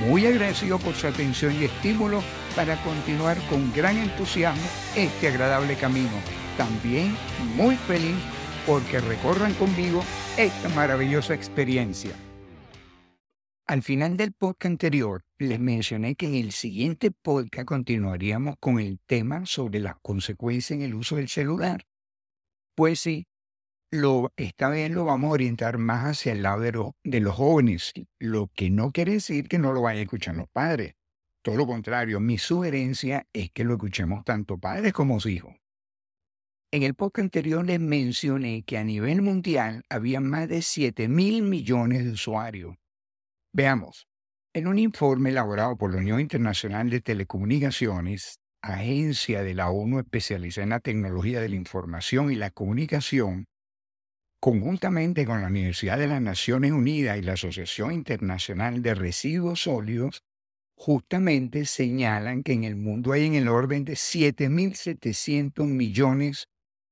muy agradecido por su atención y estímulo para continuar con gran entusiasmo este agradable camino. También muy feliz porque recorran conmigo esta maravillosa experiencia. Al final del podcast anterior les mencioné que en el siguiente podcast continuaríamos con el tema sobre las consecuencias en el uso del celular. Pues sí, lo, esta vez lo vamos a orientar más hacia el lado de, los jóvenes, lo que no quiere decir que no lo vayan a escuchar los padres. Todo lo contrario, mi sugerencia es que lo escuchemos tanto padres como hijos. En el podcast anterior les mencioné que a nivel mundial había más de 7 mil millones de usuarios. Veamos, en un informe elaborado por la Unión Internacional de Telecomunicaciones, agencia de la ONU especializada en la tecnología de la información y la comunicación, conjuntamente con la Universidad de las Naciones Unidas y la Asociación Internacional de Residuos Sólidos, justamente señalan que en el mundo hay en el orden de 7.700 millones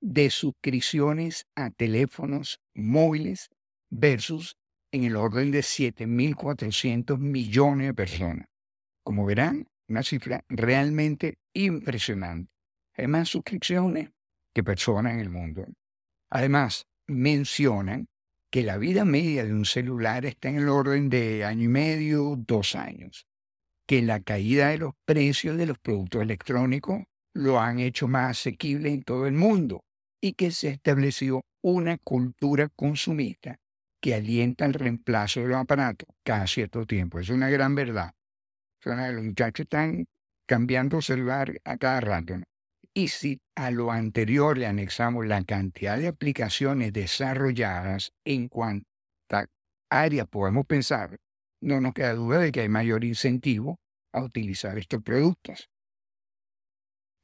de suscripciones a teléfonos móviles versus en el orden de 7.400 millones de personas. Como verán, una cifra realmente impresionante. Hay más suscripciones que personas en el mundo. Además, mencionan que la vida media de un celular está en el orden de año y medio, dos años, que la caída de los precios de los productos electrónicos lo han hecho más asequible en todo el mundo y que se estableció una cultura consumista que alienta el reemplazo de los aparatos cada cierto tiempo. Es una gran verdad. Los muchachos están cambiando celular a cada rato. Y si a lo anterior le anexamos la cantidad de aplicaciones desarrolladas en cuánta área podemos pensar, no nos queda duda de que hay mayor incentivo a utilizar estos productos.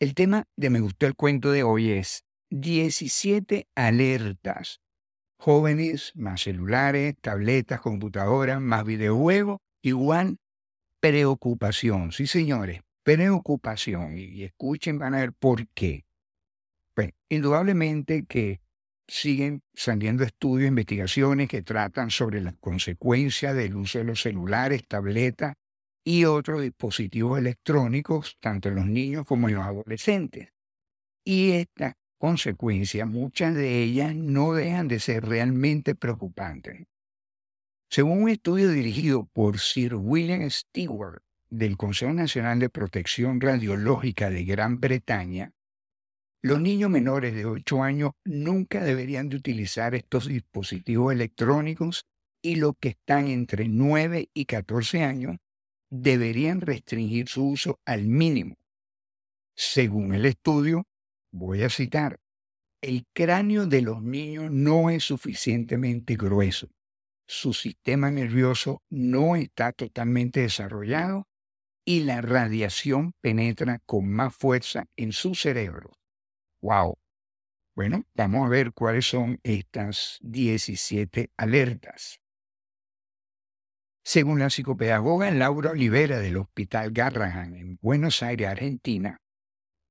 El tema de Me gustó el cuento de hoy es 17 alertas. Jóvenes, más celulares, tabletas, computadoras, más videojuegos, igual preocupación. Sí, señores, preocupación. Y, escuchen, van a ver por qué. Indudablemente que siguen saliendo estudios, investigaciones que tratan sobre las consecuencias del uso de los celulares, tabletas y otros dispositivos electrónicos, tanto en los niños como en los adolescentes. Y estas consecuencias, muchas de ellas no dejan de ser realmente preocupantes. Según un estudio dirigido por Sir William Stewart del Consejo Nacional de Protección Radiológica de Gran Bretaña, los niños menores de 8 años nunca deberían de utilizar estos dispositivos electrónicos y los que están entre 9 y 14 años deberían restringir su uso al mínimo. Según el estudio, voy a citar, el cráneo de los niños no es suficientemente grueso, su sistema nervioso no está totalmente desarrollado y la radiación penetra con más fuerza en su cerebro. ¡Wow! Bueno, vamos a ver cuáles son estas 17 alertas. Según la psicopedagoga Laura Olivera del Hospital Garrahan en Buenos Aires, Argentina,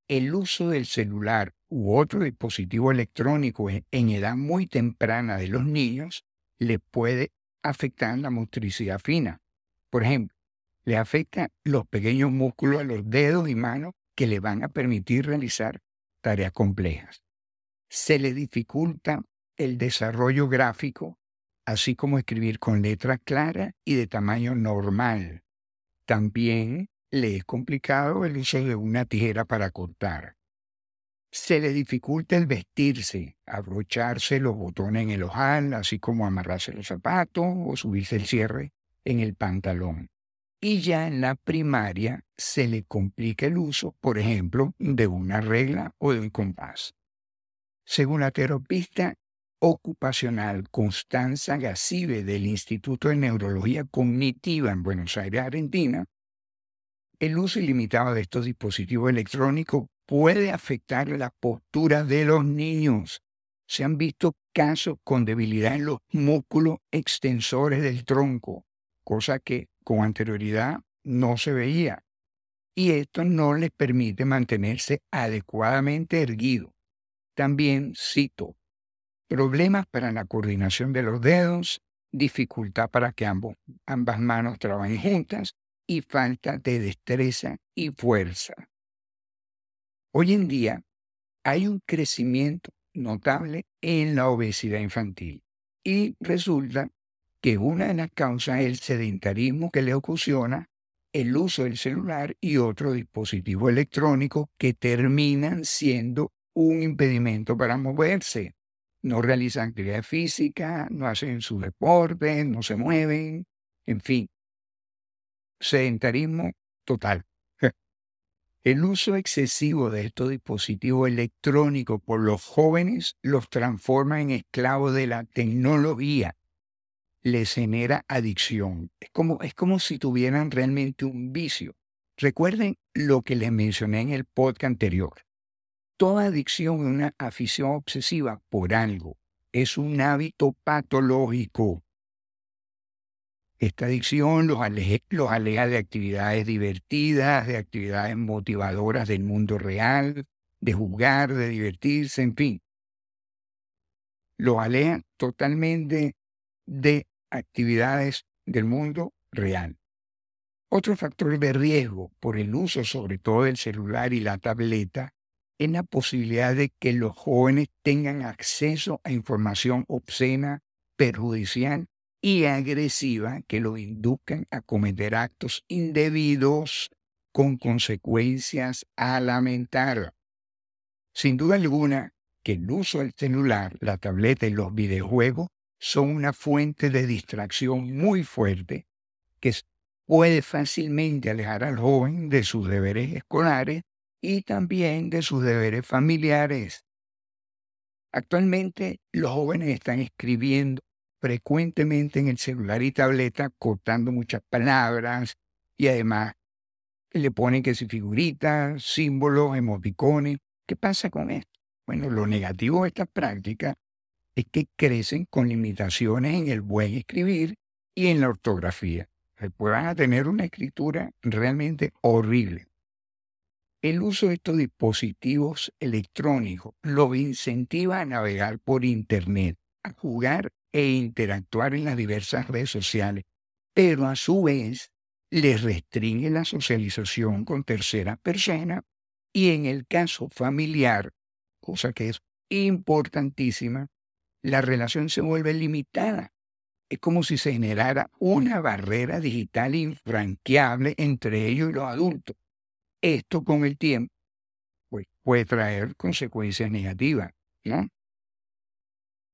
el uso del celular u otro dispositivo electrónico en edad muy temprana de los niños le puede afectar la motricidad fina. Por ejemplo, le afecta los pequeños músculos de los dedos y manos que le van a permitir realizar tareas complejas. Se le dificulta el desarrollo gráfico, así como escribir con letra clara y de tamaño normal. También le es complicado el uso de una tijera para cortar. Se le dificulta el vestirse, abrocharse los botones en el ojal, así como amarrarse los zapatos o subirse el cierre en el pantalón y ya en la primaria se le complica el uso, por ejemplo, de una regla o de un compás. Según la terapista ocupacional Constanza Gacibe del Instituto de Neurología Cognitiva en Buenos Aires, Argentina, El uso ilimitado de estos dispositivos electrónicos puede afectar la postura de los niños. Se han visto casos con debilidad en los músculos extensores del tronco, cosa que con anterioridad no se veía. Y esto no les permite mantenerse adecuadamente erguido. También cito, problemas para la coordinación de los dedos, dificultad para que ambas manos trabajen juntas y falta de destreza y fuerza. Hoy en día hay un crecimiento notable en la obesidad infantil y resulta que una de las causas es el sedentarismo que le ocasiona el uso del celular y otro dispositivo electrónico que terminan siendo un impedimento para moverse. No realizan actividad física, no hacen su deporte, no se mueven, en fin. Sedentarismo total. El uso excesivo de estos dispositivos electrónicos por los jóvenes los transforma en esclavos de la tecnología. Les genera adicción. Es como, es como si tuvieran realmente un vicio. Recuerden lo que les mencioné en el podcast anterior. Toda adicción es una afición obsesiva por algo. Es un hábito patológico. Esta adicción los aleja, de actividades divertidas, de actividades motivadoras del mundo real, de jugar, de divertirse, en fin. Los aleja totalmente de actividades del mundo real. Otro factor de riesgo por el uso sobre todo del celular y la tableta es la posibilidad de que los jóvenes tengan acceso a información obscena, perjudicial y agresiva que lo induzcan a cometer actos indebidos con consecuencias a lamentar. Sin duda alguna que el uso del celular, la tableta y los videojuegos son una fuente de distracción muy fuerte que puede fácilmente alejar al joven de sus deberes escolares y también de sus deberes familiares. Actualmente los jóvenes están escribiendo frecuentemente en el celular y tableta cortando muchas palabras y además le ponen que si figuritas, símbolos, emoticones. ¿Qué pasa con esto? Bueno, lo negativo de esta práctica es que crecen con limitaciones en el buen escribir y en la ortografía. Después van a tener una escritura realmente horrible. El uso de estos dispositivos electrónicos los incentiva a navegar por Internet, a jugar e interactuar en las diversas redes sociales, pero a su vez les restringe la socialización con tercera persona y en el caso familiar, cosa que es importantísima, la relación se vuelve limitada. Es como si se generara una barrera digital infranqueable entre ellos y los adultos. Esto con el tiempo pues, puede traer consecuencias negativas. ¿no?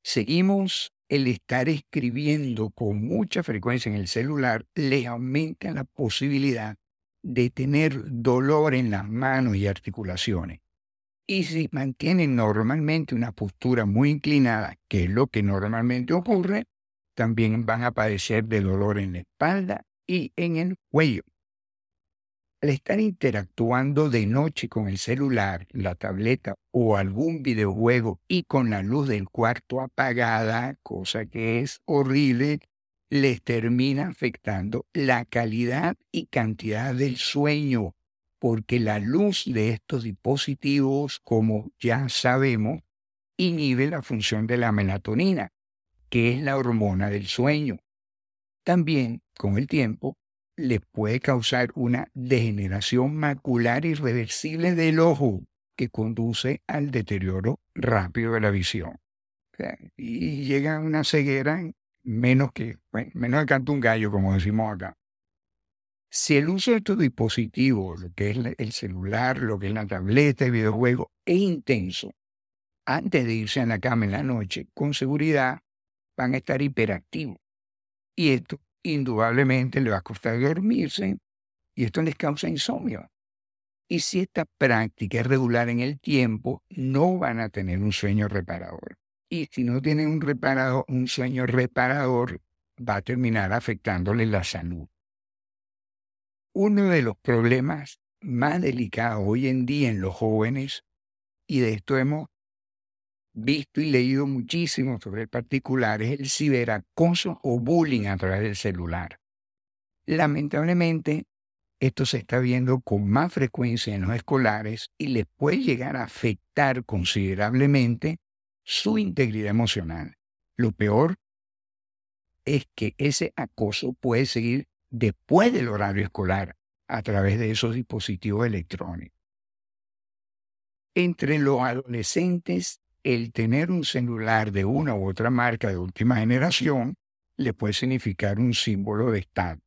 Seguimos el estar escribiendo con mucha frecuencia en el celular le aumenta la posibilidad de tener dolor en las manos y articulaciones. Y si mantienen normalmente una postura muy inclinada, que es lo que normalmente ocurre, también van a padecer de dolor en la espalda y en el cuello. Al estar interactuando de noche con el celular, la tableta o algún videojuego y con la luz del cuarto apagada, cosa que es horrible, les termina afectando la calidad y cantidad del sueño, porque la luz de estos dispositivos, como ya sabemos, inhibe la función de la melatonina, que es la hormona del sueño. También, con el tiempo, le puede causar una degeneración macular irreversible del ojo que conduce al deterioro rápido de la visión. y llega a una ceguera menos que, menos de canto un gallo, como decimos acá. Si el uso de estos dispositivos, lo que es el celular, lo que es la tableta, el videojuego, es intenso, antes de irse a la cama en la noche, con seguridad van a estar hiperactivos. Y esto indudablemente le va a costar dormirse y esto les causa insomnio. Y si esta práctica es regular en el tiempo, no van a tener un sueño reparador. Y si no tienen un, reparado, un sueño reparador, va a terminar afectándole la salud. Uno de los problemas más delicados hoy en día en los jóvenes, y de esto hemos visto y leído muchísimo sobre el particular, es el ciberacoso o bullying a través del celular. Lamentablemente, esto se está viendo con más frecuencia en los escolares y les puede llegar a afectar considerablemente su integridad emocional. Lo peor es que ese acoso puede seguir después del horario escolar a través de esos dispositivos electrónicos. Entre los adolescentes, el tener un celular de una u otra marca de última generación le puede significar un símbolo de estado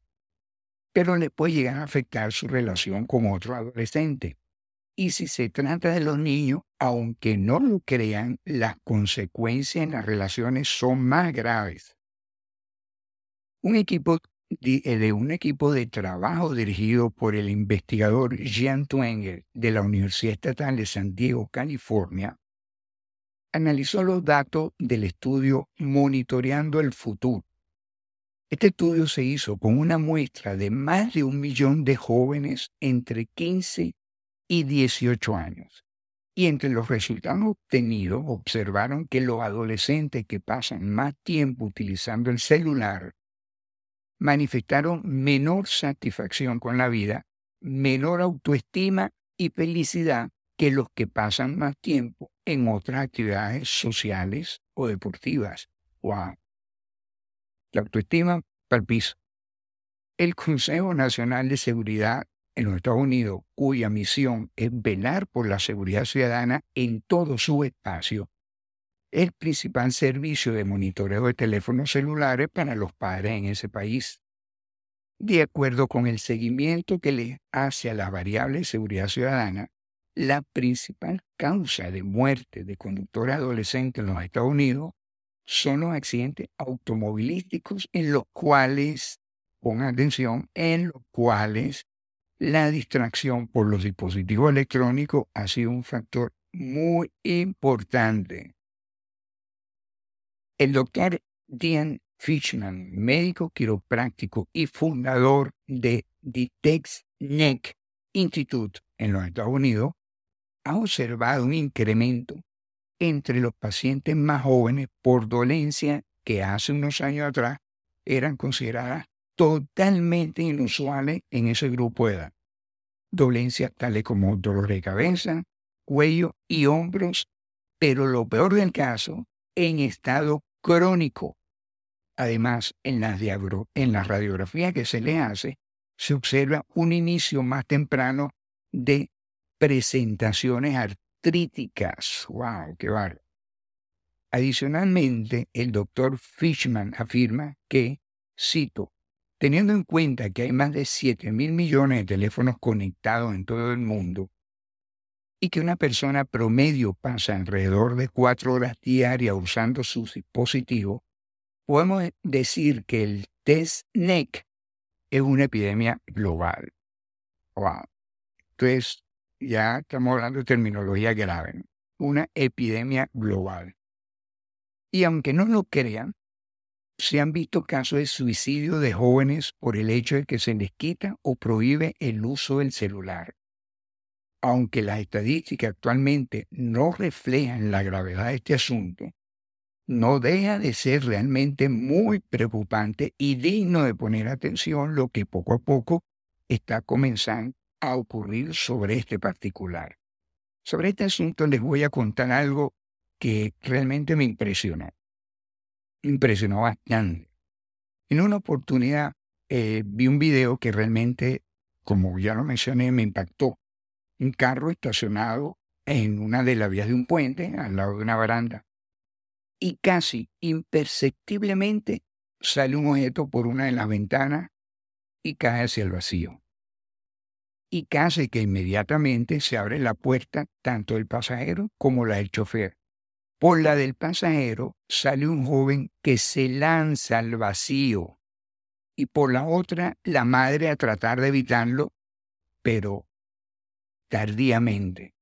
pero le puede llegar a afectar su relación con otro adolescente. Y si se trata de los niños, aunque no lo crean, las consecuencias en las relaciones son más graves. Un equipo de, eh, un equipo de trabajo dirigido por el investigador Jean Twenger de la Universidad Estatal de San Diego, California, analizó los datos del estudio Monitoreando el Futuro, este estudio se hizo con una muestra de más de un millón de jóvenes entre 15 y 18 años. Y entre los resultados obtenidos observaron que los adolescentes que pasan más tiempo utilizando el celular manifestaron menor satisfacción con la vida, menor autoestima y felicidad que los que pasan más tiempo en otras actividades sociales o deportivas. ¡Wow! la autoestima para el piso. El Consejo Nacional de Seguridad en los Estados Unidos, cuya misión es velar por la seguridad ciudadana en todo su espacio, es el principal servicio de monitoreo de teléfonos celulares para los padres en ese país. De acuerdo con el seguimiento que le hace a la variable de seguridad ciudadana, la principal causa de muerte de conductores adolescentes en los Estados Unidos son los accidentes automovilísticos en los cuales, pongan atención, en los cuales la distracción por los dispositivos electrónicos ha sido un factor muy importante. El doctor Dean Fishman, médico quiropráctico y fundador de The Neck Institute en los Estados Unidos, ha observado un incremento entre los pacientes más jóvenes por dolencia que hace unos años atrás eran consideradas totalmente inusuales en ese grupo de edad. Dolencias tales como dolor de cabeza, cuello y hombros, pero lo peor del caso, en estado crónico. Además, en las, en la radiografía que se le hace, se observa un inicio más temprano de presentaciones críticas. ¡Wow! ¡Qué bar! Adicionalmente, el doctor Fishman afirma que, cito, teniendo en cuenta que hay más de 7 mil millones de teléfonos conectados en todo el mundo y que una persona promedio pasa alrededor de cuatro horas diarias usando sus dispositivos, podemos decir que el test NEC es una epidemia global. Wow. Entonces, ya estamos hablando de terminología grave, una epidemia global. Y aunque no lo crean, se han visto casos de suicidio de jóvenes por el hecho de que se les quita o prohíbe el uso del celular. Aunque las estadísticas actualmente no reflejan la gravedad de este asunto, no deja de ser realmente muy preocupante y digno de poner atención lo que poco a poco está comenzando a ocurrir sobre este particular. Sobre este asunto les voy a contar algo que realmente me impresionó. impresionó bastante. En una oportunidad eh, vi un video que realmente, como ya lo mencioné, me impactó. Un carro estacionado en una de las vías de un puente, al lado de una baranda, y casi imperceptiblemente sale un objeto por una de las ventanas y cae hacia el vacío y casi que inmediatamente se abre la puerta tanto del pasajero como la del chofer. Por la del pasajero sale un joven que se lanza al vacío y por la otra la madre a tratar de evitarlo, pero tardíamente.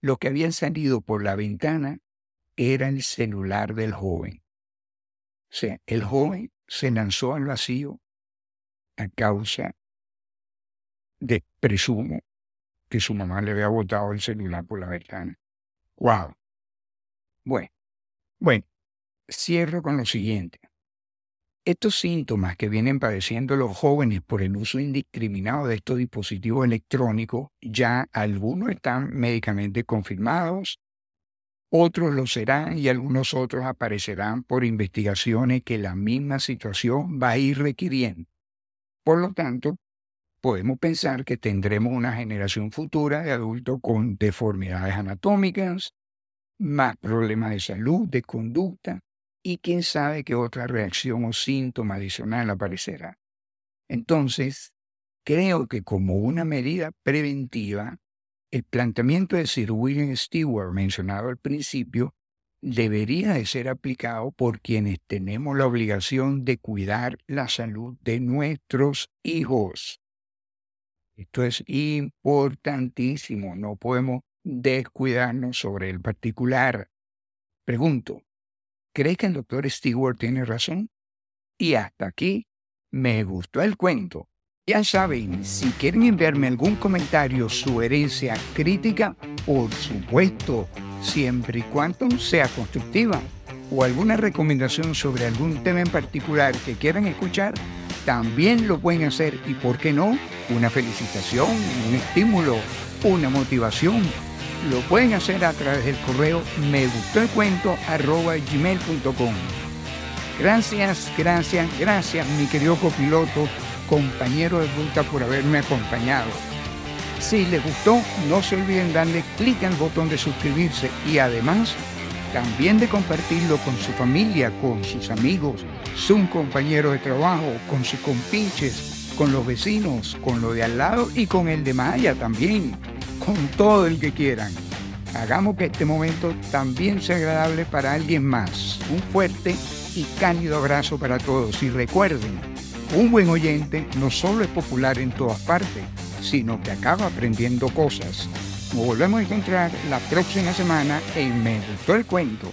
Lo que había salido por la ventana era el celular del joven. O sea, el joven se lanzó al vacío a causa de presumo que su mamá le había botado el celular por la ventana. ¡Wow! Bueno, bueno, cierro con lo siguiente. Estos síntomas que vienen padeciendo los jóvenes por el uso indiscriminado de estos dispositivos electrónicos, ya algunos están médicamente confirmados, otros lo serán y algunos otros aparecerán por investigaciones que la misma situación va a ir requiriendo. Por lo tanto, podemos pensar que tendremos una generación futura de adultos con deformidades anatómicas, más problemas de salud, de conducta, y quién sabe qué otra reacción o síntoma adicional aparecerá. Entonces, creo que como una medida preventiva, el planteamiento de Sir William Stewart mencionado al principio debería de ser aplicado por quienes tenemos la obligación de cuidar la salud de nuestros hijos. Esto es importantísimo, no podemos descuidarnos sobre el particular. Pregunto, ¿cree que el doctor Stewart tiene razón? Y hasta aquí me gustó el cuento. Ya saben, si quieren enviarme algún comentario, sugerencia, crítica, por supuesto, siempre y cuando sea constructiva, o alguna recomendación sobre algún tema en particular que quieran escuchar, también lo pueden hacer y, ¿por qué no? Una felicitación, un estímulo, una motivación. Lo pueden hacer a través del correo me gustó el cuento arroba gmail.com. Gracias, gracias, gracias, mi querido copiloto, compañero de ruta, por haberme acompañado. Si les gustó, no se olviden darle clic al botón de suscribirse y además también de compartirlo con su familia, con sus amigos, su compañero de trabajo, con sus compinches, con los vecinos, con lo de al lado y con el de Maya también, con todo el que quieran. Hagamos que este momento también sea agradable para alguien más. Un fuerte y cálido abrazo para todos y recuerden, un buen oyente no solo es popular en todas partes, sino que acaba aprendiendo cosas. Nos volvemos a encontrar la próxima semana en Me Gustó el Cuento.